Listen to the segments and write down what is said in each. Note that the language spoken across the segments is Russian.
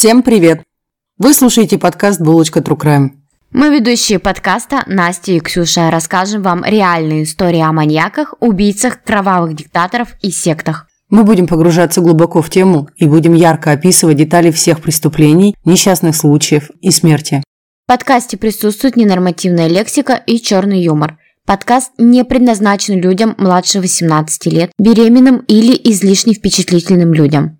Всем привет! Вы слушаете подкаст «Булочка True Crime». Мы ведущие подкаста Настя и Ксюша расскажем вам реальные истории о маньяках, убийцах, кровавых диктаторов и сектах. Мы будем погружаться глубоко в тему и будем ярко описывать детали всех преступлений, несчастных случаев и смерти. В подкасте присутствует ненормативная лексика и черный юмор. Подкаст не предназначен людям младше 18 лет, беременным или излишне впечатлительным людям.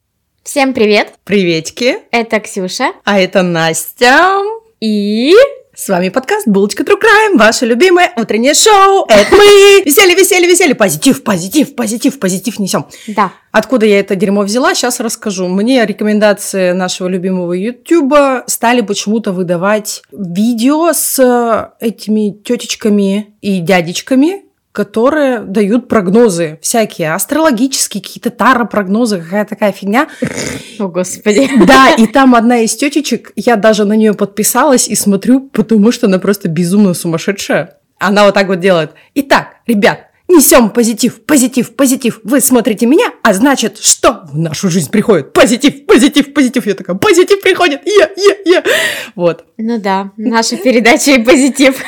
Всем привет! Приветики! Это Ксюша. А это Настя. И... С вами подкаст «Булочка True Crime», ваше любимое утреннее шоу. Это мы! Веселье, веселье, веселье! Позитив, позитив, позитив, позитив несем. Да. Откуда я это дерьмо взяла, сейчас расскажу. Мне рекомендации нашего любимого Ютуба стали почему-то выдавать видео с этими тетечками и дядечками, которые дают прогнозы всякие, астрологические, какие-то таро-прогнозы, какая такая фигня. О, Господи. Да, и там одна из тетечек, я даже на нее подписалась и смотрю, потому что она просто безумно сумасшедшая. Она вот так вот делает. Итак, ребят, несем позитив, позитив, позитив. Вы смотрите меня, а значит, что в нашу жизнь приходит? Позитив, позитив, позитив. Я такая, позитив приходит, я, я, я. Вот. Ну да, наша передача и позитив.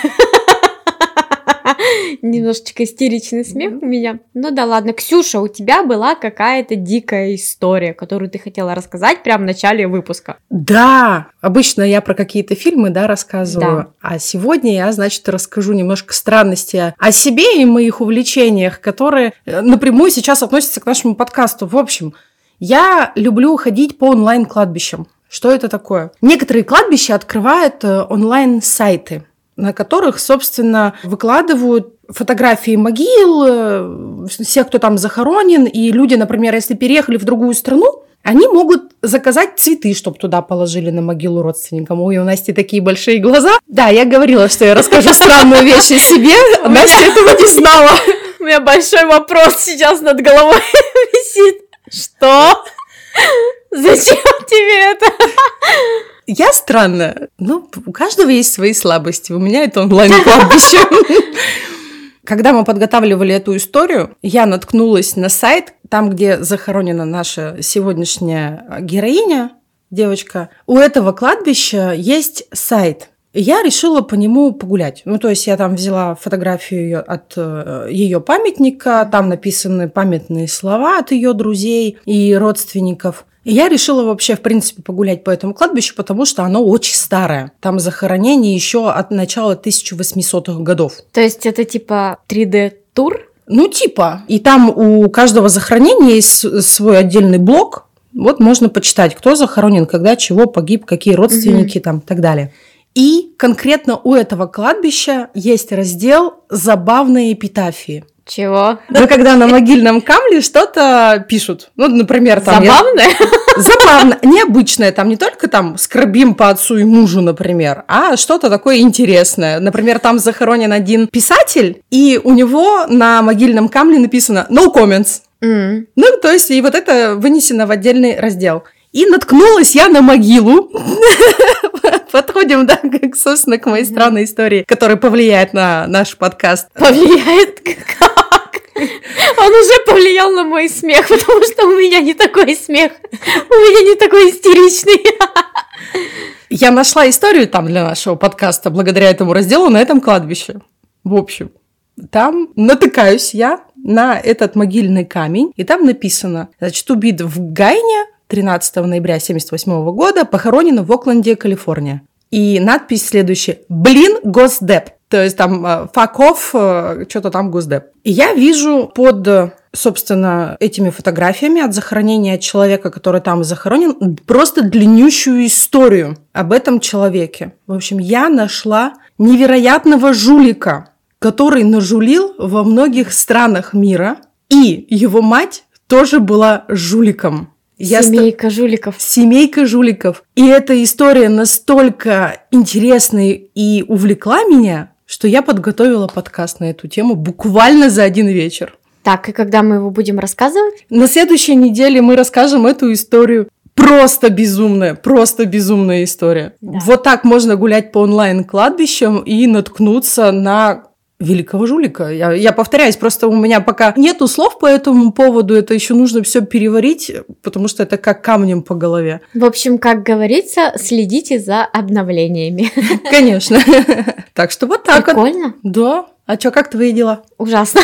Немножечко истеричный смех у меня. Ну да ладно. Ксюша, у тебя была какая-то дикая история, которую ты хотела рассказать прямо в начале выпуска. Да, обычно я про какие-то фильмы, да, рассказываю. Да. А сегодня я, значит, расскажу немножко странности о себе и моих увлечениях, которые э, напрямую сейчас относятся к нашему подкасту. В общем, я люблю ходить по онлайн-кладбищам. Что это такое? Некоторые кладбища открывают э, онлайн-сайты на которых, собственно, выкладывают фотографии могил, э, всех, кто там захоронен, и люди, например, если переехали в другую страну, они могут заказать цветы, чтобы туда положили на могилу родственникам. Ой, у Насти такие большие глаза. Да, я говорила, что я расскажу странную вещь о себе. Настя этого не знала. У меня большой вопрос сейчас над головой висит. Что? Зачем тебе это? Я странная. Ну, у каждого есть свои слабости. У меня это онлайн-кладбище. Когда мы подготавливали эту историю, я наткнулась на сайт, там, где захоронена наша сегодняшняя героиня, девочка. У этого кладбища есть сайт. Я решила по нему погулять. Ну, то есть я там взяла фотографию от э, ее памятника, там написаны памятные слова от ее друзей и родственников. И я решила вообще, в принципе, погулять по этому кладбищу, потому что оно очень старое. Там захоронение еще от начала 1800-х годов. То есть это типа 3D-тур? Ну, типа. И там у каждого захоронения есть свой отдельный блок. Вот можно почитать, кто захоронен, когда, чего погиб, какие родственники угу. там и так далее. И конкретно у этого кладбища есть раздел «Забавные эпитафии». Чего? Ну, когда на могильном камне что-то пишут. Ну, например, там... Забавное? Я... Забавно. Необычное. Там не только там скорбим по отцу и мужу, например, а что-то такое интересное. Например, там захоронен один писатель, и у него на могильном камне написано «No comments». Mm. Ну, то есть, и вот это вынесено в отдельный раздел. И наткнулась я на могилу. Подходим, да, как, собственно, к моей странной истории, которая повлияет на наш подкаст. Повлияет как? Он уже повлиял на мой смех, потому что у меня не такой смех. У меня не такой истеричный. Я нашла историю там для нашего подкаста благодаря этому разделу на этом кладбище. В общем, там натыкаюсь я на этот могильный камень, и там написано, значит, убит в Гайне 13 ноября 1978 года похоронена в Окленде, Калифорния. И надпись следующая. Блин, Госдеп. То есть там э, fuck off, э, что-то там Госдеп. И я вижу под, собственно, этими фотографиями от захоронения человека, который там захоронен, просто длиннющую историю об этом человеке. В общем, я нашла невероятного жулика, который нажулил во многих странах мира, и его мать тоже была жуликом. Я Семейка ст... жуликов. Семейка жуликов. И эта история настолько интересная и увлекла меня, что я подготовила подкаст на эту тему буквально за один вечер. Так, и когда мы его будем рассказывать? На следующей неделе мы расскажем эту историю. Просто безумная, просто безумная история. Да. Вот так можно гулять по онлайн-кладбищам и наткнуться на великого жулика. Я, я повторяюсь, просто у меня пока нету слов по этому поводу, это еще нужно все переварить, потому что это как камнем по голове. В общем, как говорится, следите за обновлениями. Конечно. Так что вот так. Прикольно. Да. А что, как твои дела? Ужасно.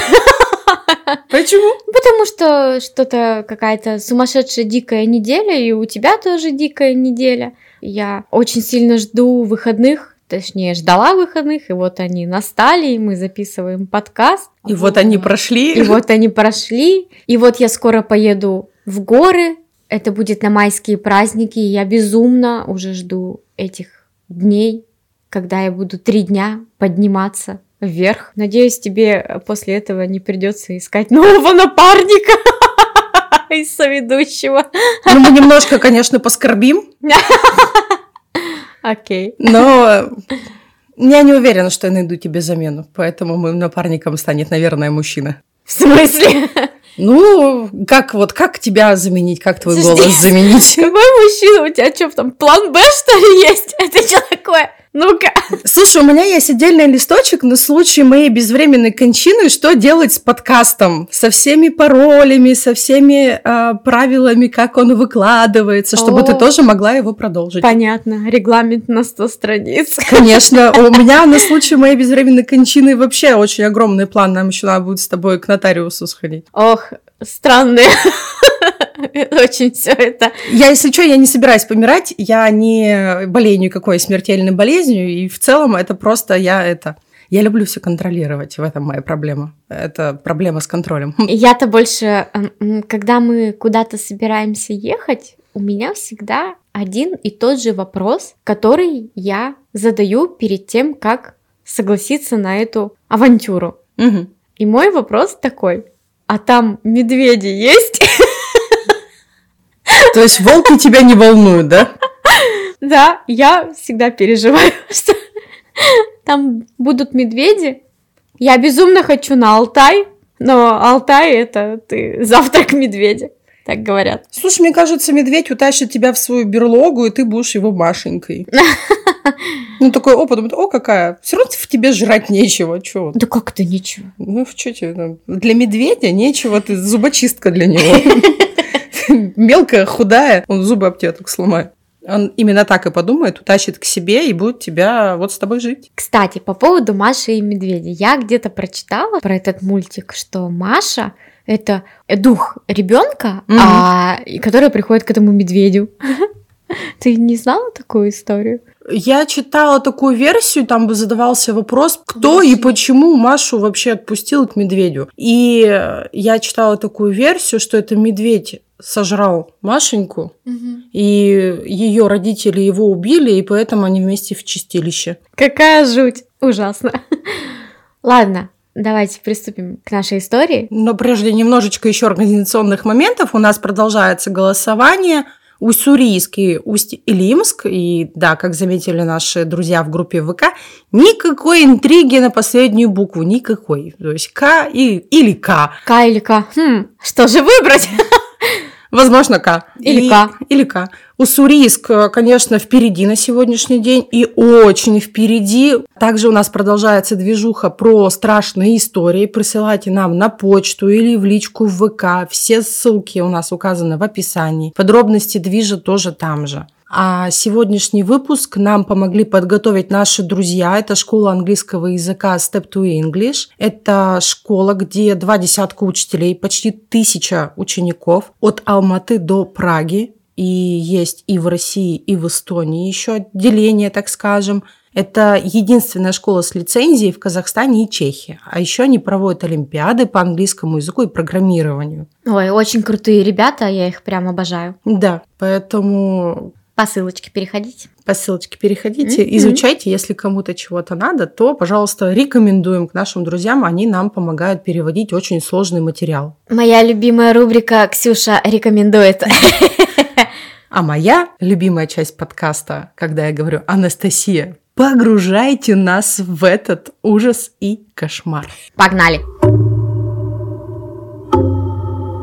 Почему? Потому что что-то какая-то сумасшедшая дикая неделя, и у тебя тоже дикая неделя. Я очень сильно жду выходных, точнее, ждала выходных, и вот они настали, и мы записываем подкаст. И вот они прошли. И вот они прошли. И вот я скоро поеду в горы. Это будет на майские праздники, и я безумно уже жду этих дней, когда я буду три дня подниматься вверх. Надеюсь, тебе после этого не придется искать нового напарника из соведущего. Ну, мы немножко, конечно, поскорбим. Окей. Но я не уверена, что я найду тебе замену, поэтому моим напарником станет, наверное, мужчина. В смысле? Ну, как вот, как тебя заменить, как твой голос заменить? Какой мужчина? У тебя что, там план Б, что ли, есть? Это что такое? Ну-ка. Слушай, у меня есть отдельный листочек на случай моей безвременной кончины, что делать с подкастом, со всеми паролями, со всеми э, правилами, как он выкладывается, чтобы О, ты тоже могла его продолжить. Понятно, регламент на 100 страниц. Конечно, у меня на случай моей безвременной кончины вообще очень огромный план, нам еще надо будет с тобой к нотариусу сходить. Ох, странные Очень все это. Я, если что, я не собираюсь помирать, я не болею никакой смертельной болезнью, и в целом это просто я это... Я люблю все контролировать, в этом моя проблема. Это проблема с контролем. Я-то больше, когда мы куда-то собираемся ехать, у меня всегда один и тот же вопрос, который я задаю перед тем, как согласиться на эту авантюру. Угу. И мой вопрос такой, а там медведи есть? То есть волки тебя не волнуют, да? Да, я всегда переживаю, что там будут медведи. Я безумно хочу на Алтай, но Алтай это ты завтрак медведя, так говорят. Слушай, мне кажется, медведь утащит тебя в свою берлогу, и ты будешь его Машенькой. Ну, такой опыт, о, какая. Все равно в тебе жрать нечего, чё? Да как это нечего? Ну, что тебе? Для медведя нечего, ты зубочистка для него. мелкая, худая, он зубы об тебя так сломает. Он именно так и подумает, утащит к себе и будет тебя вот с тобой жить. Кстати, по поводу Маши и медведя. Я где-то прочитала про этот мультик, что Маша это дух ребенка, mm-hmm. а, который приходит к этому медведю. Ты не знала такую историю? Я читала такую версию, там бы задавался вопрос, кто и почему Машу вообще отпустил к медведю. И я читала такую версию, что это медведь сожрал Машеньку, угу. и ее родители его убили, и поэтому они вместе в чистилище. Какая жуть! Ужасно. Ладно, давайте приступим к нашей истории. Но прежде немножечко еще организационных моментов. У нас продолжается голосование. Уссурийск и Усть-Илимск, и да, как заметили наши друзья в группе ВК, никакой интриги на последнюю букву, никакой. То есть К и, или К. К или К. Хм, что же выбрать? Возможно, К. Или и, К. Или К. Уссурийск, конечно, впереди на сегодняшний день и очень впереди. Также у нас продолжается движуха про страшные истории. Присылайте нам на почту или в личку в ВК. Все ссылки у нас указаны в описании. Подробности движа тоже там же. А сегодняшний выпуск нам помогли подготовить наши друзья. Это школа английского языка Step to English. Это школа, где два десятка учителей, почти тысяча учеников от Алматы до Праги. И есть и в России, и в Эстонии еще отделение, так скажем. Это единственная школа с лицензией в Казахстане и Чехии. А еще они проводят олимпиады по английскому языку и программированию. Ой, очень крутые ребята, я их прям обожаю. Да, поэтому По ссылочке переходите. По ссылочке переходите, mm-hmm. изучайте. Если кому-то чего-то надо, то, пожалуйста, рекомендуем к нашим друзьям. Они нам помогают переводить очень сложный материал. Моя любимая рубрика «Ксюша рекомендует». А моя любимая часть подкаста, когда я говорю «Анастасия, погружайте нас в этот ужас и кошмар». Погнали!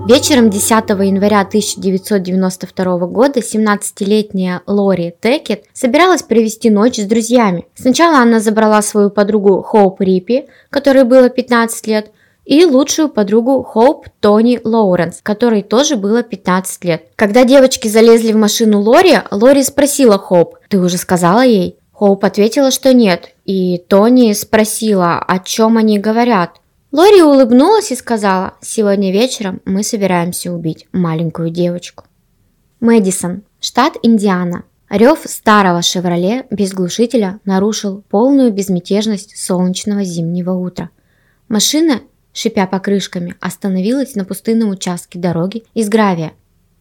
Вечером 10 января 1992 года 17-летняя Лори Текет собиралась провести ночь с друзьями. Сначала она забрала свою подругу Хоуп Риппи, которой было 15 лет, и лучшую подругу Хоуп Тони Лоуренс, которой тоже было 15 лет. Когда девочки залезли в машину Лори, Лори спросила Хоуп, «Ты уже сказала ей?» Хоуп ответила, что нет, и Тони спросила, о чем они говорят. Лори улыбнулась и сказала, «Сегодня вечером мы собираемся убить маленькую девочку». Мэдисон, штат Индиана. Рев старого «Шевроле» без глушителя нарушил полную безмятежность солнечного зимнего утра. Машина шипя покрышками, остановилась на пустынном участке дороги из гравия.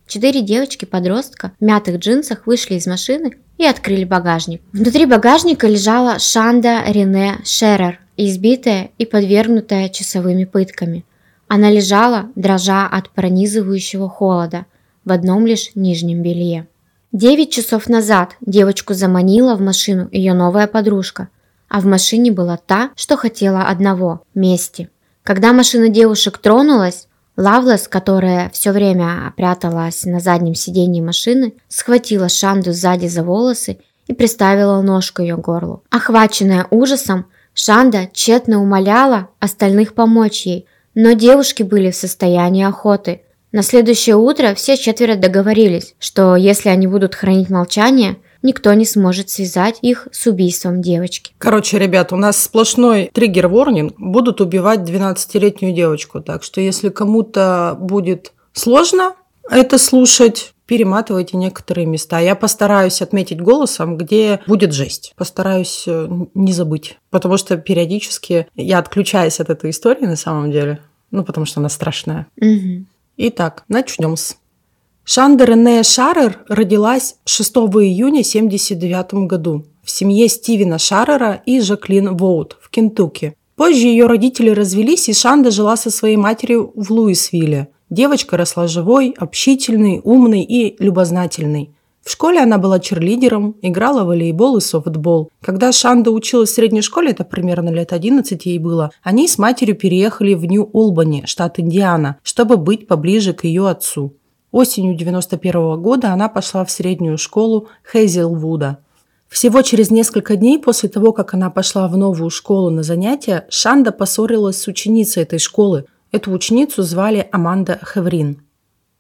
Четыре девочки-подростка в мятых джинсах вышли из машины и открыли багажник. Внутри багажника лежала Шанда Рене Шерер, избитая и подвергнутая часовыми пытками. Она лежала, дрожа от пронизывающего холода, в одном лишь нижнем белье. Девять часов назад девочку заманила в машину ее новая подружка, а в машине была та, что хотела одного – мести. Когда машина девушек тронулась, Лавлес, которая все время пряталась на заднем сиденье машины, схватила Шанду сзади за волосы и приставила нож к ее горлу. Охваченная ужасом, Шанда тщетно умоляла остальных помочь ей, но девушки были в состоянии охоты. На следующее утро все четверо договорились, что если они будут хранить молчание, никто не сможет связать их с убийством девочки. Короче, ребят, у нас сплошной триггер-ворнинг. Будут убивать 12-летнюю девочку. Так что если кому-то будет сложно это слушать, перематывайте некоторые места. Я постараюсь отметить голосом, где будет жесть. Постараюсь э, не забыть. Потому что периодически я отключаюсь от этой истории на самом деле. Ну, потому что она страшная. Угу. Итак, начнем с Шанда Рене Шарер родилась 6 июня 1979 году в семье Стивена Шарера и Жаклин Воут в Кентукки. Позже ее родители развелись, и Шанда жила со своей матерью в Луисвилле. Девочка росла живой, общительной, умной и любознательной. В школе она была черлидером, играла в волейбол и софтбол. Когда Шанда училась в средней школе, это примерно лет 11 ей было, они с матерью переехали в Нью-Олбани, штат Индиана, чтобы быть поближе к ее отцу. Осенью 91 года она пошла в среднюю школу Хейзелвуда. Всего через несколько дней после того, как она пошла в новую школу на занятия, Шанда поссорилась с ученицей этой школы. Эту ученицу звали Аманда Хеврин.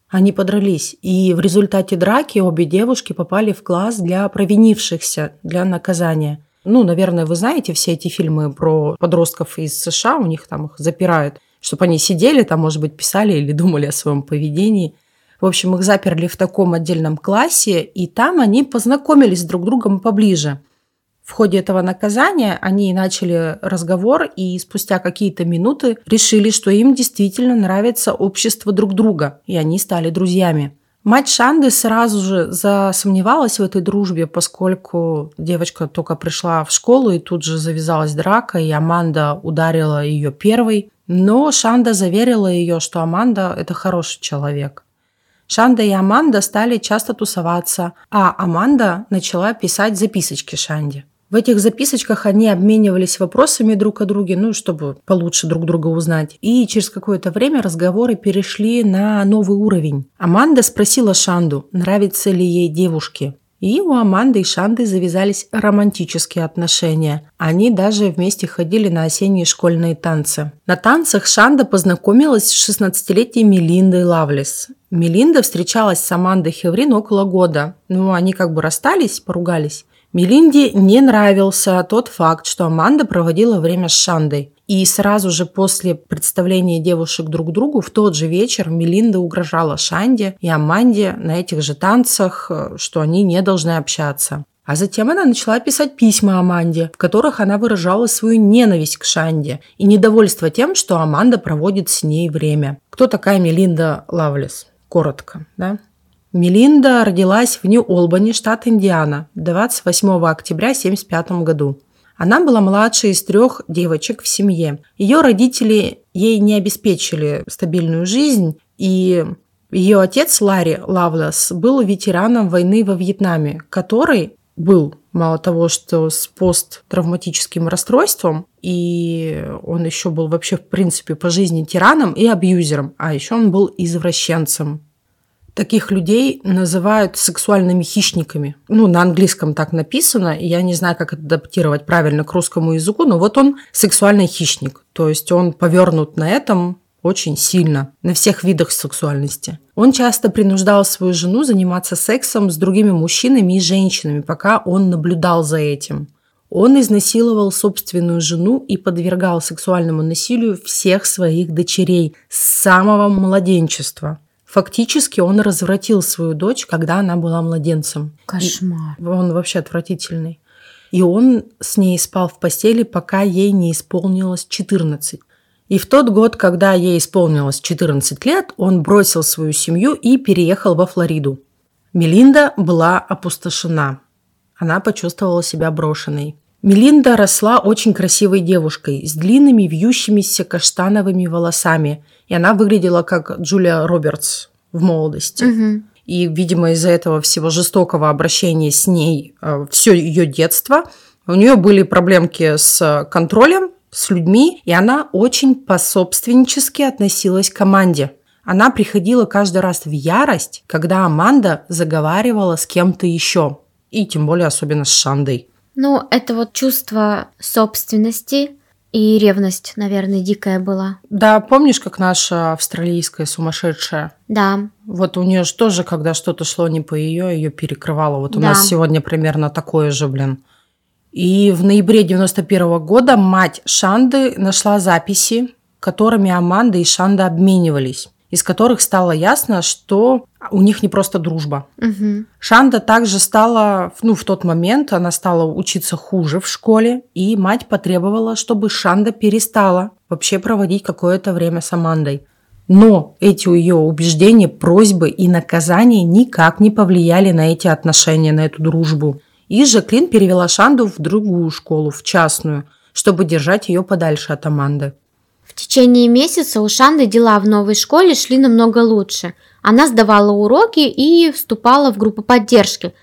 Они подрались, и в результате драки обе девушки попали в класс для провинившихся, для наказания. Ну, наверное, вы знаете все эти фильмы про подростков из США, у них там их запирают, чтобы они сидели там, может быть, писали или думали о своем поведении – в общем, их заперли в таком отдельном классе, и там они познакомились друг с другом поближе. В ходе этого наказания они начали разговор и спустя какие-то минуты решили, что им действительно нравится общество друг друга, и они стали друзьями. Мать Шанды сразу же засомневалась в этой дружбе, поскольку девочка только пришла в школу и тут же завязалась драка, и Аманда ударила ее первой. Но Шанда заверила ее, что Аманда – это хороший человек. Шанда и Аманда стали часто тусоваться, а Аманда начала писать записочки Шанде. В этих записочках они обменивались вопросами друг о друге, ну, чтобы получше друг друга узнать. И через какое-то время разговоры перешли на новый уровень. Аманда спросила Шанду, нравится ли ей девушки. И у Аманды и Шанды завязались романтические отношения. Они даже вместе ходили на осенние школьные танцы. На танцах Шанда познакомилась с 16-летней Мелиндой Лавлес. Мелинда встречалась с Амандой Хеврин около года. Ну, они как бы расстались, поругались. Мелинде не нравился тот факт, что Аманда проводила время с Шандой. И сразу же после представления девушек друг другу в тот же вечер Мелинда угрожала Шанде и Аманде на этих же танцах, э, что они не должны общаться. А затем она начала писать письма Аманде, в которых она выражала свою ненависть к Шанде и недовольство тем, что Аманда проводит с ней время. Кто такая Мелинда Лавлес? Коротко, да? Мелинда родилась в Нью-Олбани, штат Индиана, 28 октября 1975 году. Она была младшей из трех девочек в семье. Ее родители ей не обеспечили стабильную жизнь, и ее отец Ларри Лавлес был ветераном войны во Вьетнаме, который был мало того, что с посттравматическим расстройством, и он еще был вообще, в принципе, по жизни тираном и абьюзером, а еще он был извращенцем. Таких людей называют сексуальными хищниками. Ну, на английском так написано, я не знаю, как адаптировать правильно к русскому языку, но вот он сексуальный хищник. То есть он повернут на этом очень сильно, на всех видах сексуальности. Он часто принуждал свою жену заниматься сексом с другими мужчинами и женщинами, пока он наблюдал за этим. Он изнасиловал собственную жену и подвергал сексуальному насилию всех своих дочерей с самого младенчества. Фактически он развратил свою дочь, когда она была младенцем. Кошмар. И он вообще отвратительный. И он с ней спал в постели, пока ей не исполнилось 14. И в тот год, когда ей исполнилось 14 лет, он бросил свою семью и переехал во Флориду. Мелинда была опустошена. Она почувствовала себя брошенной. Мелинда росла очень красивой девушкой с длинными вьющимися каштановыми волосами, и она выглядела как Джулия Робертс в молодости. Угу. И, видимо, из-за этого всего жестокого обращения с ней э, все ее детство у нее были проблемки с контролем, с людьми, и она очень пособственнически относилась к команде. Она приходила каждый раз в ярость, когда Аманда заговаривала с кем-то еще. И тем более особенно с Шандой. Ну, это вот чувство собственности и ревность, наверное, дикая была. Да, помнишь, как наша австралийская сумасшедшая? Да. Вот у нее же тоже, когда что-то шло не по ее, ее перекрывало. Вот у Да. нас сегодня примерно такое же, блин. И в ноябре 91 года мать Шанды нашла записи, которыми Аманда и Шанда обменивались, из которых стало ясно, что у них не просто дружба. Угу. Шанда также стала, ну, в тот момент она стала учиться хуже в школе, и мать потребовала, чтобы Шанда перестала вообще проводить какое-то время с Амандой. Но эти ее убеждения, просьбы и наказания никак не повлияли на эти отношения, на эту дружбу. И Жаклин перевела Шанду в другую школу, в частную, чтобы держать ее подальше от Аманды. В течение месяца у Шанды дела в новой школе шли намного лучше. Она сдавала уроки и вступала в группу поддержки.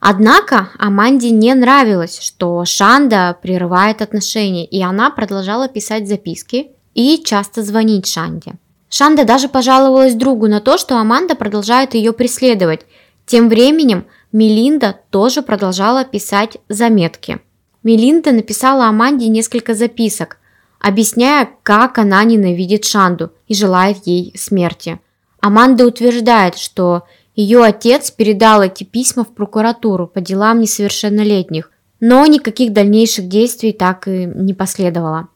Однако Аманде не нравилось, что Шанда прерывает отношения, и она продолжала писать записки и часто звонить Шанде. Шанда даже пожаловалась другу на то, что Аманда продолжает ее преследовать. Тем временем Мелинда тоже продолжала писать заметки. Мелинда написала Аманде несколько записок, объясняя, как она ненавидит Шанду и желает ей смерти. Аманда утверждает, что ее отец передал эти письма в прокуратуру по делам несовершеннолетних, но никаких дальнейших действий так и не последовало.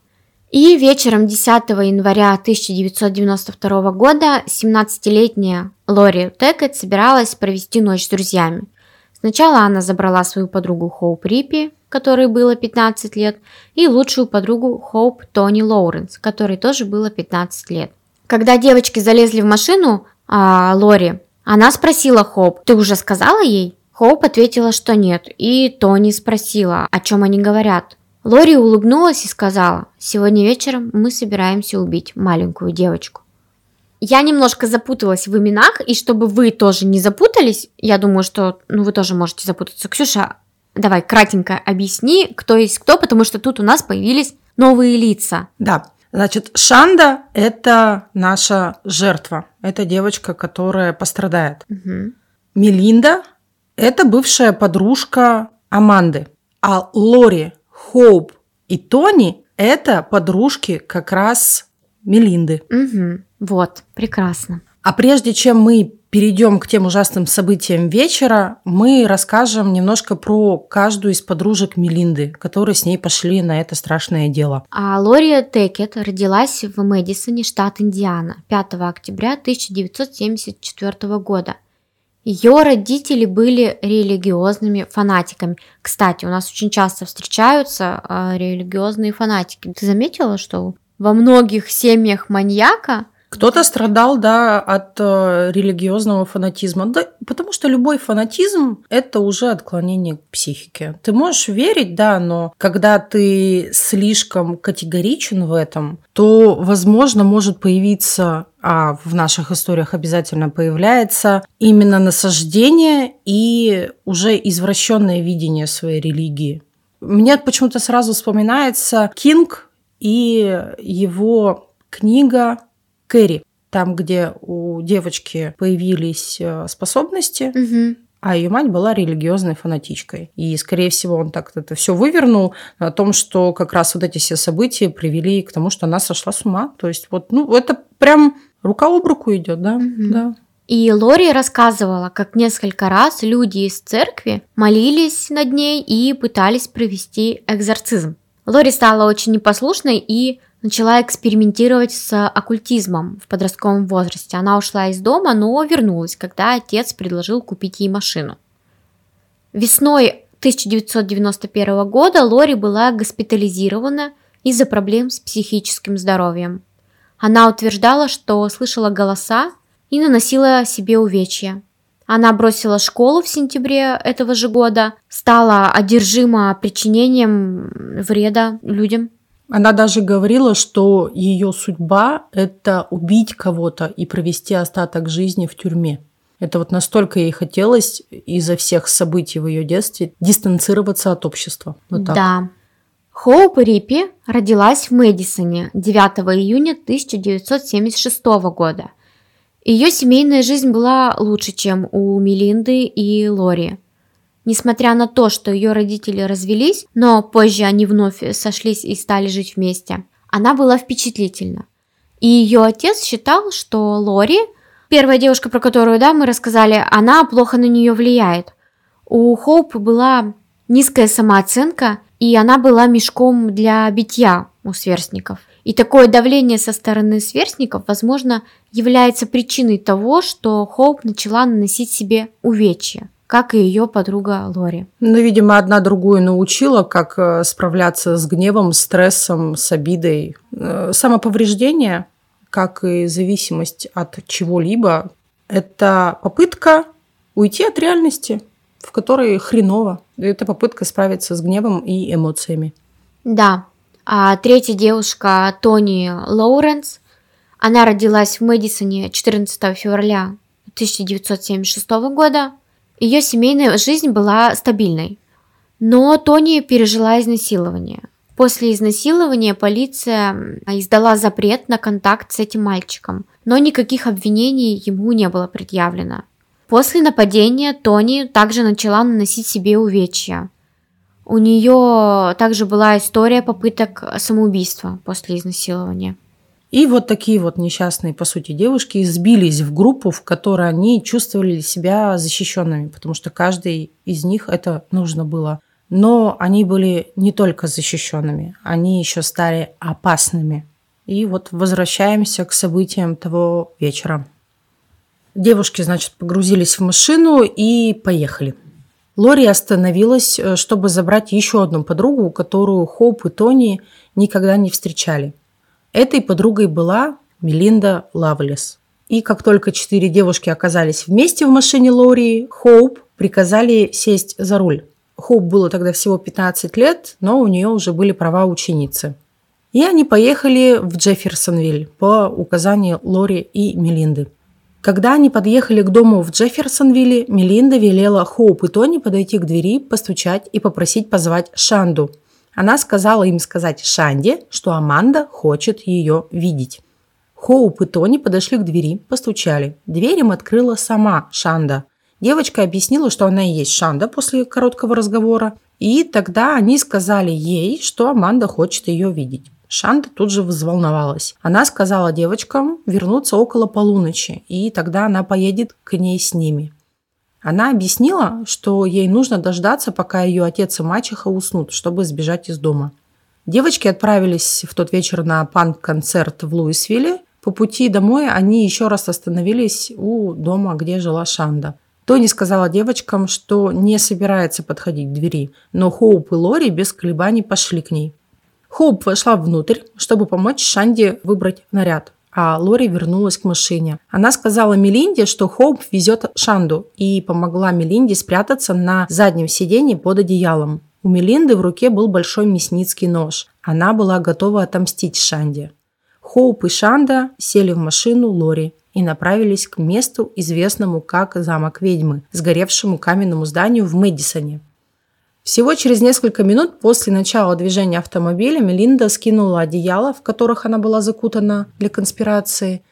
И вечером 10 января 1992 года 17-летняя Лори Текет собиралась провести ночь с друзьями. Сначала она забрала свою подругу Хоуп Риппи, которой было 15 лет, и лучшую подругу Хоуп Тони Лоуренс, которой тоже было 15 лет. Когда девочки залезли в машину, а, Лори, она спросила Хоуп, ты уже сказала ей? Хоуп ответила, что нет, и Тони спросила, о чем они говорят. Лори улыбнулась и сказала, сегодня вечером мы собираемся убить маленькую девочку. Я немножко запуталась в именах, и чтобы вы тоже не запутались, я думаю, что ну, вы тоже можете запутаться. Ксюша, давай кратенько объясни, кто есть кто, потому что тут у нас появились новые лица. Да, значит, Шанда – это наша жертва. Это девочка, которая пострадает. Мгм. Мелинда – это бывшая подружка Аманды. А Лори, Хоуп и Тони – это подружки как раз Мелинды. Мгм. Вот, прекрасно. А прежде чем мы перейдем к тем ужасным событиям вечера, мы расскажем немножко про каждую из подружек Мелинды, которые с ней пошли на это страшное дело. А Лори Текет родилась в Мэдисоне, штат Индиана, 5 октября 1974 года. Ее родители были религиозными фанатиками. Кстати, у нас очень часто встречаются а, религиозные фанатики. Ты заметила, что во многих семьях маньяка Кто-то страдал, да, от э, религиозного фанатизма. Да, потому что любой фанатизм – это уже отклонение к психике. Ты можешь верить, да, но когда ты слишком категоричен в этом, то, возможно, может появиться а в наших историях обязательно появляется именно насаждение и уже извращенное видение своей религии. Мне почему-то сразу вспоминается Кинг и его книга Кэрри, там, где у девочки появились э, способности, угу. а ее мать была религиозной фанатичкой. И, скорее всего, он так это все вывернул о том, что как раз вот эти все события привели к тому, что она сошла с ума. То есть вот, ну, это прям рука об руку идет, да, угу. да. И Лори рассказывала, как несколько раз люди из церкви молились над ней и пытались провести экзорцизм. Лори стала очень непослушной и начала экспериментировать с оккультизмом в подростковом возрасте. Она ушла из дома, но вернулась, когда отец предложил купить ей машину. Весной 1991 года Лори была госпитализирована из-за проблем с психическим здоровьем. Она утверждала, что слышала голоса и наносила себе увечья. Она бросила школу в сентябре этого же года, стала одержима причинением вреда людям. Она даже говорила, что ее судьба – это убить кого-то и провести остаток жизни в тюрьме. Это вот настолько ей хотелось из-за всех событий в ее детстве дистанцироваться от общества. Вот так. Да. Хоуп Риппи родилась в Мэдисоне 9 июня 1976 года. Ее семейная жизнь была лучше, чем у Мелинды и Лори. Несмотря на то, что ее родители развелись, но позже они вновь сошлись и стали жить вместе, она была впечатлительна. И ее отец считал, что Лори, первая девушка, про которую да, мы рассказали, она плохо на нее влияет. У Хоуп была низкая самооценка, и она была мешком для битья у сверстников. И такое давление со стороны сверстников, возможно, является причиной того, что Хоуп начала наносить себе увечья как и ее подруга Лори. Ну, видимо, одна другую научила, как э, справляться с гневом, стрессом, с обидой. Э, самоповреждение, как и зависимость от чего-либо, это попытка уйти от реальности, в которой хреново. Это попытка справиться с гневом и эмоциями. Да. А третья девушка Тони Лоуренс, она родилась в Мэдисоне 14 февраля 1976 года. Ее семейная жизнь была стабильной. Но Тони пережила изнасилование. После изнасилования полиция издала запрет на контакт с этим мальчиком, но никаких обвинений ему не было предъявлено. После нападения Тони также начала наносить себе увечья. У нее также была история попыток самоубийства после изнасилования. И вот такие вот несчастные, по сути, девушки сбились в группу, в которой они чувствовали себя защищенными, потому что каждый из них это нужно было. Но они были не только защищенными, они еще стали опасными. И вот возвращаемся к событиям того вечера. Девушки, значит, погрузились в машину и поехали. Лори остановилась, э, чтобы забрать еще одну подругу, которую Хоуп и Тони никогда не встречали. Этой подругой была Мелинда Лавлес. И как только четыре девушки оказались вместе в машине Лори, Хоуп приказали сесть за руль. Хоуп было тогда всего 15 лет, но у нее уже были права ученицы. И они поехали в Джефферсонвиль по указанию Лори и Мелинды. Когда они подъехали к дому в Джефферсонвилле, Мелинда велела Хоуп и Тони подойти к двери, постучать и попросить позвать Шанду – она сказала им сказать Шанде, что Аманда хочет ее видеть. Хоуп и Тони подошли к двери, постучали. Дверь им открыла сама Шанда. Девочка объяснила, что она и есть Шанда после короткого разговора. И тогда они сказали ей, что Аманда хочет ее видеть. Шанда тут же взволновалась. Она сказала девочкам вернуться около полуночи, и тогда она поедет к ней с ними. Она объяснила, что ей нужно дождаться, пока ее отец и мачеха уснут, чтобы сбежать из дома. Девочки отправились в тот вечер на панк-концерт в Луисвилле. По пути домой они еще раз остановились у дома, где жила Шанда. Тони сказала девочкам, что не собирается подходить к двери, но Хоуп и Лори без колебаний пошли к ней. Хоуп вошла внутрь, чтобы помочь Шанде выбрать наряд. А Лори вернулась к машине. Она сказала Мелинде, что Хоуп везет Шанду и помогла Мелинде спрятаться на заднем сиденье под одеялом. У Мелинды в руке был большой мясницкий нож. Она была готова отомстить Шанде. Хоуп и Шанда сели в машину Лори и направились к месту, известному как замок ведьмы, сгоревшему каменному зданию в Мэдисоне. Всего через несколько минут после начала движения автомобиля Мелинда скинула одеяло, в которых она была закутана для конспирации,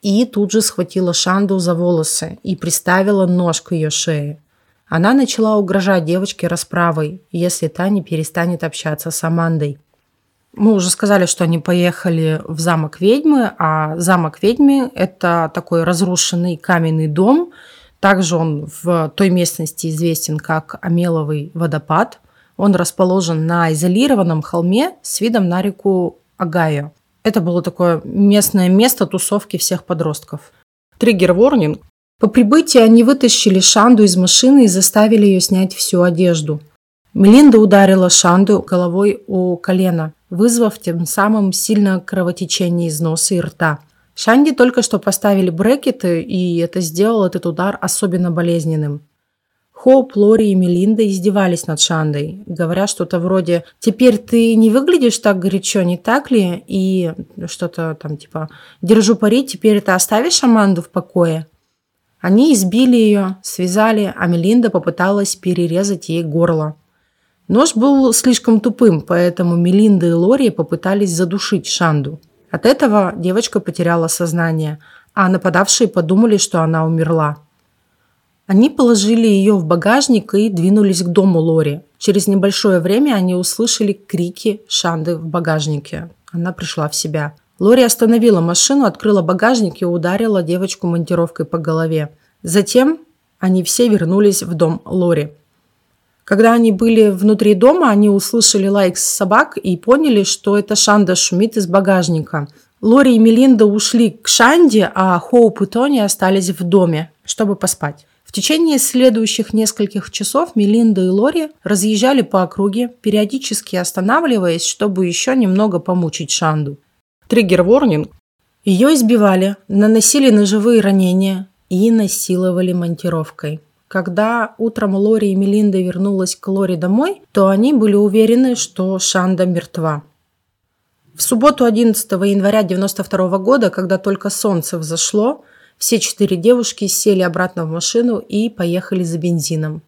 и тут же схватила Шанду за волосы и приставила нож к ее шее. Она начала угрожать девочке расправой, если та не перестанет общаться с Амандой. Мы уже сказали, что они поехали в замок ведьмы, а замок ведьмы – это такой разрушенный каменный дом – также он в той местности известен как Омеловый водопад. Он расположен на изолированном холме с видом на реку Огайо. Это было такое местное место тусовки всех подростков. Триггер-ворнинг. По прибытии они вытащили Шанду из машины и заставили ее снять всю одежду. Мелинда ударила Шанду головой о колено, вызвав тем самым сильное кровотечение из носа и рта – Шанди только что поставили брекеты, и это сделало этот удар особенно болезненным. Хоуп, Лори и Мелинда издевались над Шандой, говоря что-то вроде «Теперь ты не выглядишь так горячо, не так ли?» И что-то там типа «Держу пари, теперь ты оставишь Аманду в покое?» Они избили ее, связали, а Мелинда попыталась перерезать ей горло. Нож был слишком тупым, поэтому Мелинда и Лори попытались задушить Шанду – от этого девочка потеряла сознание, а нападавшие подумали, что она умерла. Они положили ее в багажник и двинулись к дому Лори. Через небольшое время они услышали крики Шанды в багажнике. Она пришла в себя. Лори остановила машину, открыла багажник и ударила девочку монтировкой по голове. Затем они все вернулись в дом Лори. Когда они были внутри дома, они услышали лайк собак и поняли, что это Шанда шумит из багажника. Лори и Мелинда ушли к Шанде, а Хоуп и Тони остались в доме, чтобы поспать. В течение следующих нескольких часов Мелинда и Лори разъезжали по округе, периодически останавливаясь, чтобы еще немного помучить Шанду. Триггер-ворнинг. Ее избивали, наносили ножевые ранения и насиловали монтировкой. Когда утром Лори и Мелинда вернулась к Лори домой, то они были уверены, что Шанда мертва. В субботу 11 января 1992 года, когда только солнце взошло, все четыре девушки сели обратно в машину и поехали за бензином.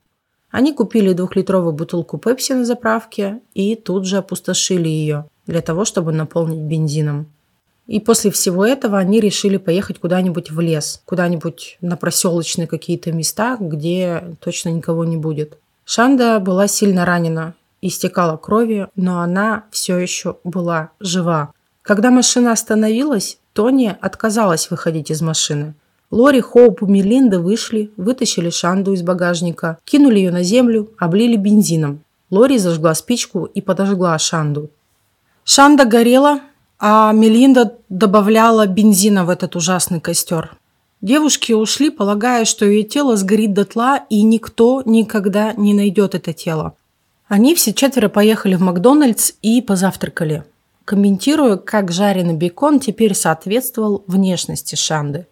Они купили двухлитровую бутылку пепси на заправке и тут же опустошили ее для того, чтобы наполнить бензином. И после всего этого они решили поехать куда-нибудь в лес, куда-нибудь на проселочные какие-то места, где точно никого не будет. Шанда была сильно ранена, истекала кровью, но она все еще была жива. Когда машина остановилась, Тони отказалась выходить из машины. Лори, Хоуп и Мелинда вышли, вытащили Шанду из багажника, кинули ее на землю, облили бензином. Лори зажгла спичку и подожгла Шанду. Шанда горела, а Мелинда добавляла бензина в этот ужасный костер. Девушки ушли, полагая, что ее тело сгорит дотла, и никто никогда не найдет это тело. Они все четверо поехали в Макдональдс и позавтракали, комментируя, как жареный бекон теперь соответствовал внешности Шанды.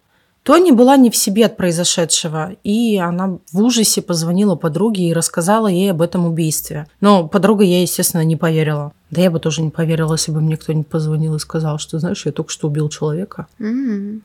Тони была не в себе от произошедшего, и она в ужасе позвонила подруге и рассказала ей об этом убийстве. Но подруга ей, естественно, не поверила. Да я бы тоже не поверила, если бы мне кто-нибудь позвонил и сказал, что, знаешь, я только что убил человека. Mm-hmm.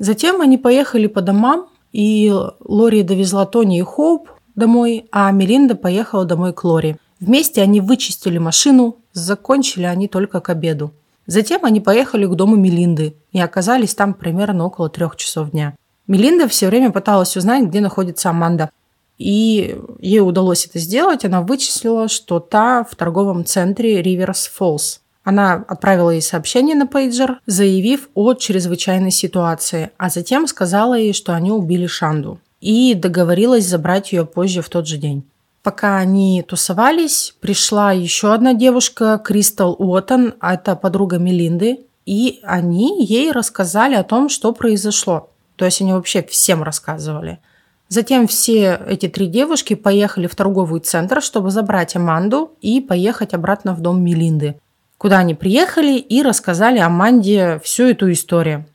Затем они поехали по домам, и Лори довезла Тони и Хоуп домой, а Мелинда поехала домой к Лори. Вместе они вычистили машину, закончили они только к обеду. Затем они поехали к дому Мелинды и оказались там примерно около трех часов дня. Мелинда все время пыталась узнать, где находится Аманда. И ей удалось это сделать. Она вычислила, что та в торговом центре Риверс Фоллс. Она отправила ей сообщение на пейджер, заявив о чрезвычайной ситуации, а затем сказала ей, что они убили Шанду. И договорилась забрать ее позже в тот же день. Пока они тусовались, пришла еще одна девушка, Кристал Уоттон, это подруга Мелинды, и они ей рассказали о том, что произошло. То есть они вообще всем рассказывали. Затем все эти три девушки поехали в торговый центр, чтобы забрать Аманду и поехать обратно в дом Мелинды. куда они приехали и рассказали Аманде всю эту историю.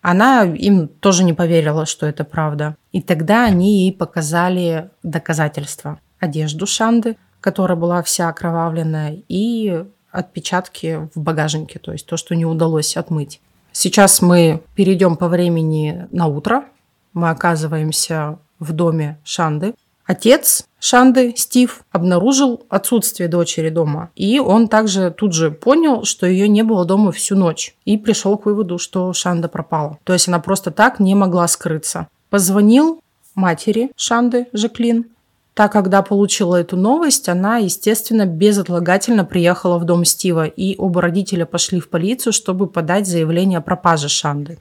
Она им тоже не поверила, что это правда. И тогда они ей показали доказательства. Одежду Шанды, которая была вся окровавленная, и отпечатки в багажнике, то есть то, что не удалось отмыть. Сейчас мы перейдем по времени на утро. Мы оказываемся в доме Шанды. Отец Шанды, Стив, обнаружил отсутствие дочери дома. И он также тут же понял, что ее не было дома всю ночь. И пришел к выводу, что Шанда пропала. То есть она просто так не могла скрыться. Позвонил матери Шанды, Жаклин. Так, когда получила эту новость, она, естественно, безотлагательно приехала в дом Стива, и оба родителя пошли в полицию, чтобы подать заявление о пропаже Шанды.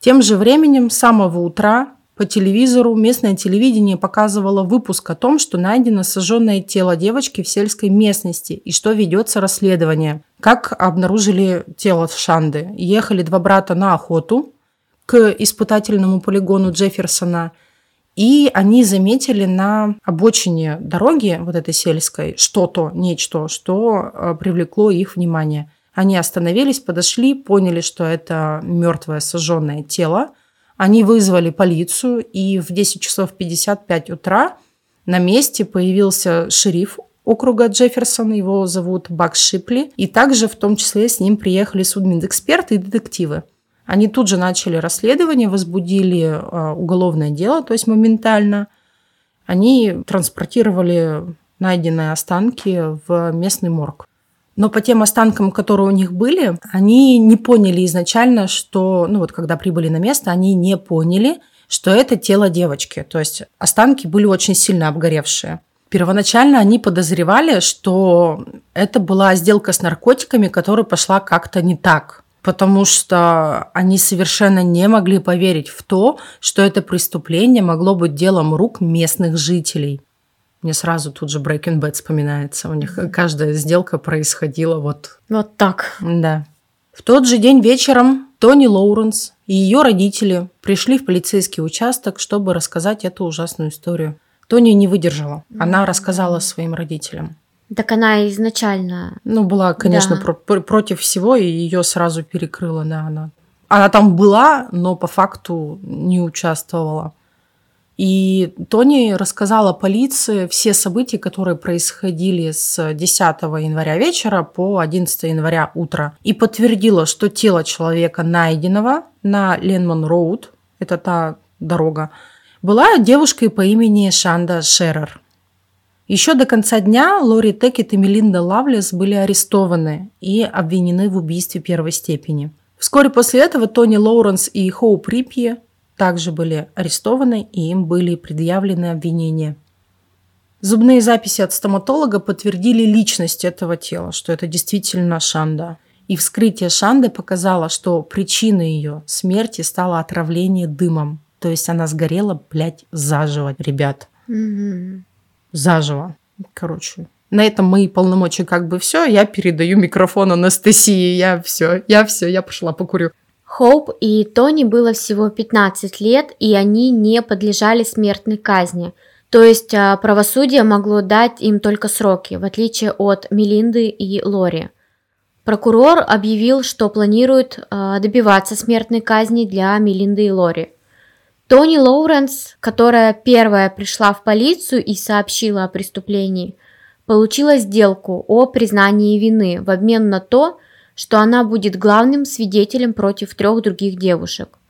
Тем же временем, с самого утра, по телевизору местное телевидение показывало выпуск о том, что найдено сожженное тело девочки в сельской местности и что ведется расследование. Как обнаружили тело Шанды? Ехали два брата на охоту к испытательному полигону Джефферсона, и они заметили на обочине дороги, вот этой сельской, что-то, нечто, что э, привлекло их внимание. Они остановились, подошли, поняли, что это мертвое сожженное тело, они вызвали полицию, и в 10 часов 55 утра на месте появился шериф округа Джефферсон, его зовут Бак Шипли, и также в том числе с ним приехали судмедэксперты и детективы. Они тут же начали расследование, возбудили а, уголовное дело, то есть моментально. Они транспортировали найденные останки в местный морг. Но по тем останкам, которые у них были, они не поняли изначально, что, ну вот когда прибыли на место, они не поняли, что это тело девочки. То есть останки были очень сильно обгоревшие. Первоначально они подозревали, что это была сделка с наркотиками, которая пошла как-то не так. Потому что они совершенно не могли поверить в то, что это преступление могло быть делом рук местных жителей. Мне сразу тут же Breaking Bad вспоминается. У них каждая сделка происходила вот... Вот так. Да. В тот же день вечером Тони Лоуренс и ее родители пришли в полицейский участок, чтобы рассказать эту ужасную историю. Тони не выдержала. Она рассказала своим родителям. Так она изначально... Ну, была, конечно, да. про- против всего, и ее сразу перекрыла, да, она. Она там была, но по факту не участвовала. И Тони рассказала полиции все события, которые происходили с 10 января вечера по 11 января утра. И подтвердила, что тело человека, найденного на Ленман-Роуд, это та дорога, была девушкой по имени Шанда Шерер. Еще до конца дня Лори Текет и Мелинда Лавлес были арестованы и обвинены в убийстве первой степени. Вскоре после этого Тони Лоуренс и Хоуп Рипье также были арестованы и им были предъявлены обвинения. Зубные записи от стоматолога подтвердили личность этого тела, что это действительно Шанда. И вскрытие Шанды показало, что причиной ее смерти стало отравление дымом. То есть она сгорела, блядь, заживо, ребят. Угу. Заживо. Короче, на этом мои полномочия как бы все. Я передаю микрофон Анастасии. Я все, я все, я пошла покурю. Хоуп и Тони было всего 15 лет, и они не подлежали смертной казни. То есть а, правосудие могло дать им только сроки, в отличие от Мелинды и Лори. Прокурор объявил, что планирует а, добиваться смертной казни для Мелинды и Лори. Тони Лоуренс, которая первая пришла в полицию и сообщила о преступлении, получила сделку о признании вины в обмен на то, что она будет главным свидетелем против трех других девушек.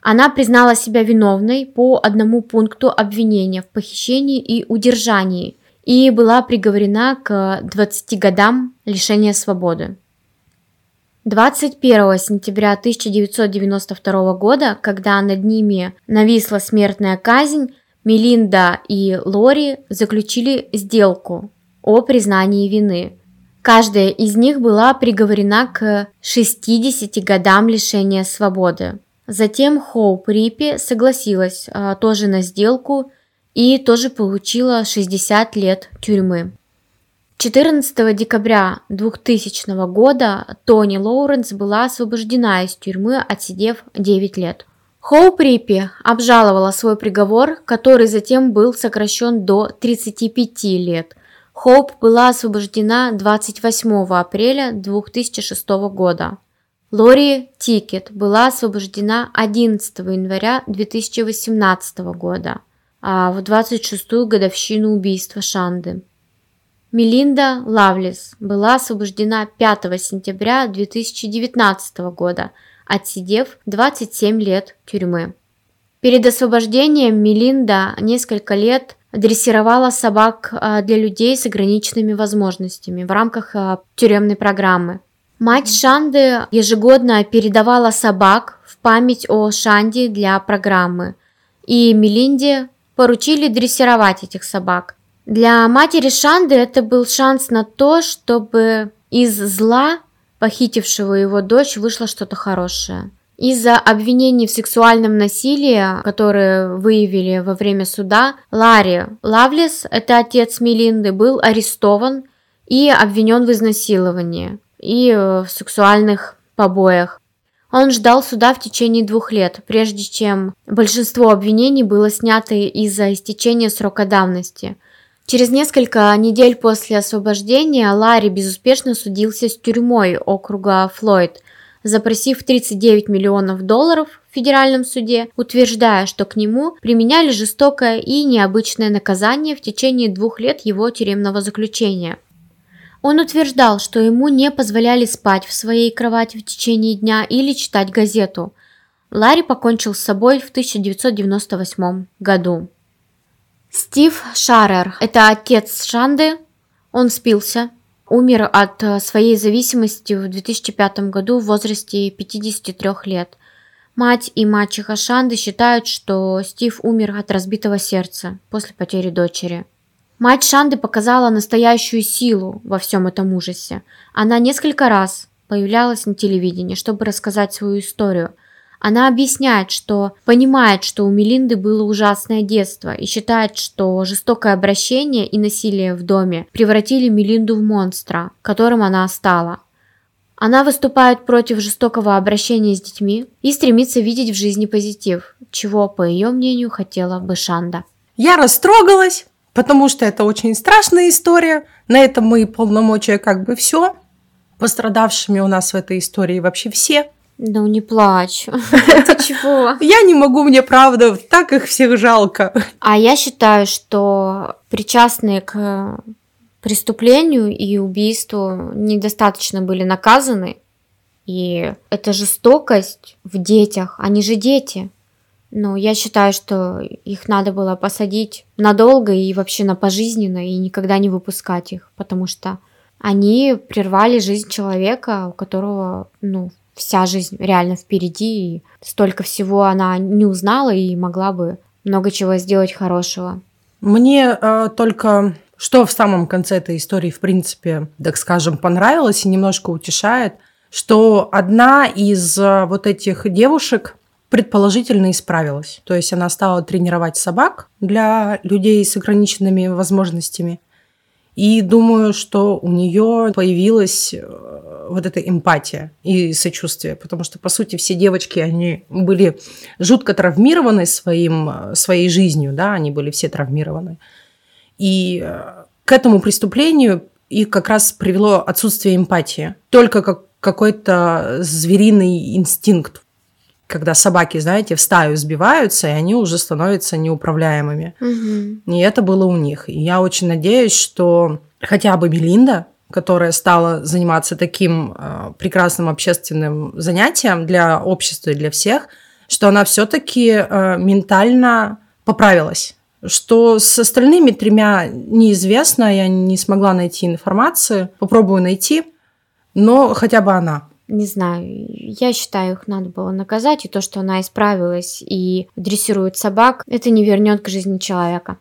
Она признала себя виновной по одному пункту обвинения в похищении и удержании и была приговорена к 20 годам лишения свободы. 21 сентября 1992 года, когда над ними нависла смертная казнь, Мелинда и Лори заключили сделку о признании вины. Каждая из них была приговорена к 60 годам лишения свободы. Затем Хоуп Риппи согласилась а, тоже на сделку и тоже получила 60 лет тюрьмы. 14 декабря 2000 года Тони Лоуренс была освобождена из тюрьмы, отсидев 9 лет. Хоуп Риппи обжаловала свой приговор, который затем был сокращен до 35 лет – Хоуп была освобождена 28 апреля 2006 года. Лори Тикет была освобождена 11 января 2018 года, а в 26-ю годовщину убийства Шанды. Мелинда Лавлис была освобождена 5 сентября 2019 года, отсидев 27 лет тюрьмы. Перед освобождением Мелинда несколько лет дрессировала собак а, для людей с ограниченными возможностями в рамках а, тюремной программы. Мать Шанды ежегодно передавала собак в память о Шанде для программы, и Мелинде поручили дрессировать этих собак. Для матери Шанды это был шанс на то, чтобы из зла, похитившего его дочь, вышло что-то хорошее. Из-за обвинений в сексуальном насилии, которые выявили во время суда, Ларри Лавлес, это отец Мелинды, был арестован и обвинен в изнасиловании и в сексуальных побоях. Он ждал суда в течение двух лет, прежде чем большинство обвинений было снято из-за истечения срока давности – Через несколько недель после освобождения Ларри безуспешно судился с тюрьмой округа Флойд, запросив 39 миллионов долларов в федеральном суде, утверждая, что к нему применяли жестокое и необычное наказание в течение двух лет его тюремного заключения. Он утверждал, что ему не позволяли спать в своей кровати в течение дня или читать газету. Ларри покончил с собой в 1998 году. Стив Шарер – это отец Шанды. Он спился, умер от э, своей зависимости в 2005 году в возрасте 53 лет. Мать и мачеха Шанды считают, что Стив умер от разбитого сердца после потери дочери. Мать Шанды показала настоящую силу во всем этом ужасе. Она несколько раз появлялась на телевидении, чтобы рассказать свою историю – она объясняет, что понимает, что у Мелинды было ужасное детство и считает, что жестокое обращение и насилие в доме превратили Мелинду в монстра, которым она стала. Она выступает против жестокого обращения с детьми и стремится видеть в жизни позитив, чего, по ее мнению, хотела бы Шанда. Я растрогалась, потому что это очень страшная история. На этом мои полномочия как бы все. Пострадавшими у нас в этой истории вообще все – ну не плачь. Ты чего? Я не могу, мне правда, так их всех жалко. А я считаю, что причастные к преступлению и убийству недостаточно были наказаны. И эта жестокость в детях, они же дети. Но я считаю, что их надо было посадить надолго и вообще на пожизненно, и никогда не выпускать их, потому что они прервали жизнь человека, у которого, ну, вся жизнь реально впереди, и столько всего она не узнала и могла бы много чего сделать хорошего. Мне э, только что в самом конце этой истории, в принципе, так скажем, понравилось и немножко утешает, что одна из э, вот этих девушек предположительно исправилась. То есть она стала тренировать собак для людей с ограниченными возможностями. И думаю, что у нее появилась э, вот эта эмпатия и сочувствие, потому что, по сути, все девочки, они были жутко травмированы своим, э, своей жизнью, да, они были все травмированы. И э, к этому преступлению их как раз привело отсутствие эмпатии. Только как какой-то звериный инстинкт когда собаки, знаете, в стаю сбиваются, и они уже становятся неуправляемыми. Угу. И это было у них. И я очень надеюсь, что хотя бы Белинда, которая стала заниматься таким э, прекрасным общественным занятием для общества и для всех, что она все-таки э, ментально поправилась. Что с остальными тремя неизвестно, я не смогла найти информации, попробую найти, но хотя бы она не знаю, я считаю, их надо было наказать, и то, что она исправилась и дрессирует собак, это не вернет к жизни человека.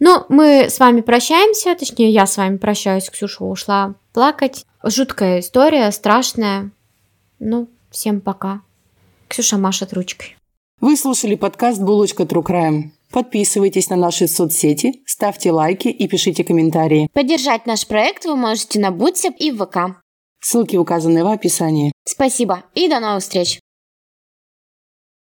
Но мы с вами прощаемся, точнее, я с вами прощаюсь, Ксюша ушла плакать. Жуткая история, страшная. Ну, всем пока. Ксюша машет ручкой. Вы слушали подкаст «Булочка True Crime». Подписывайтесь на наши соцсети, ставьте лайки и пишите комментарии. Поддержать наш проект вы можете на Бутсеп и в ВК. Ссылки указаны в описании. Спасибо и до новых встреч!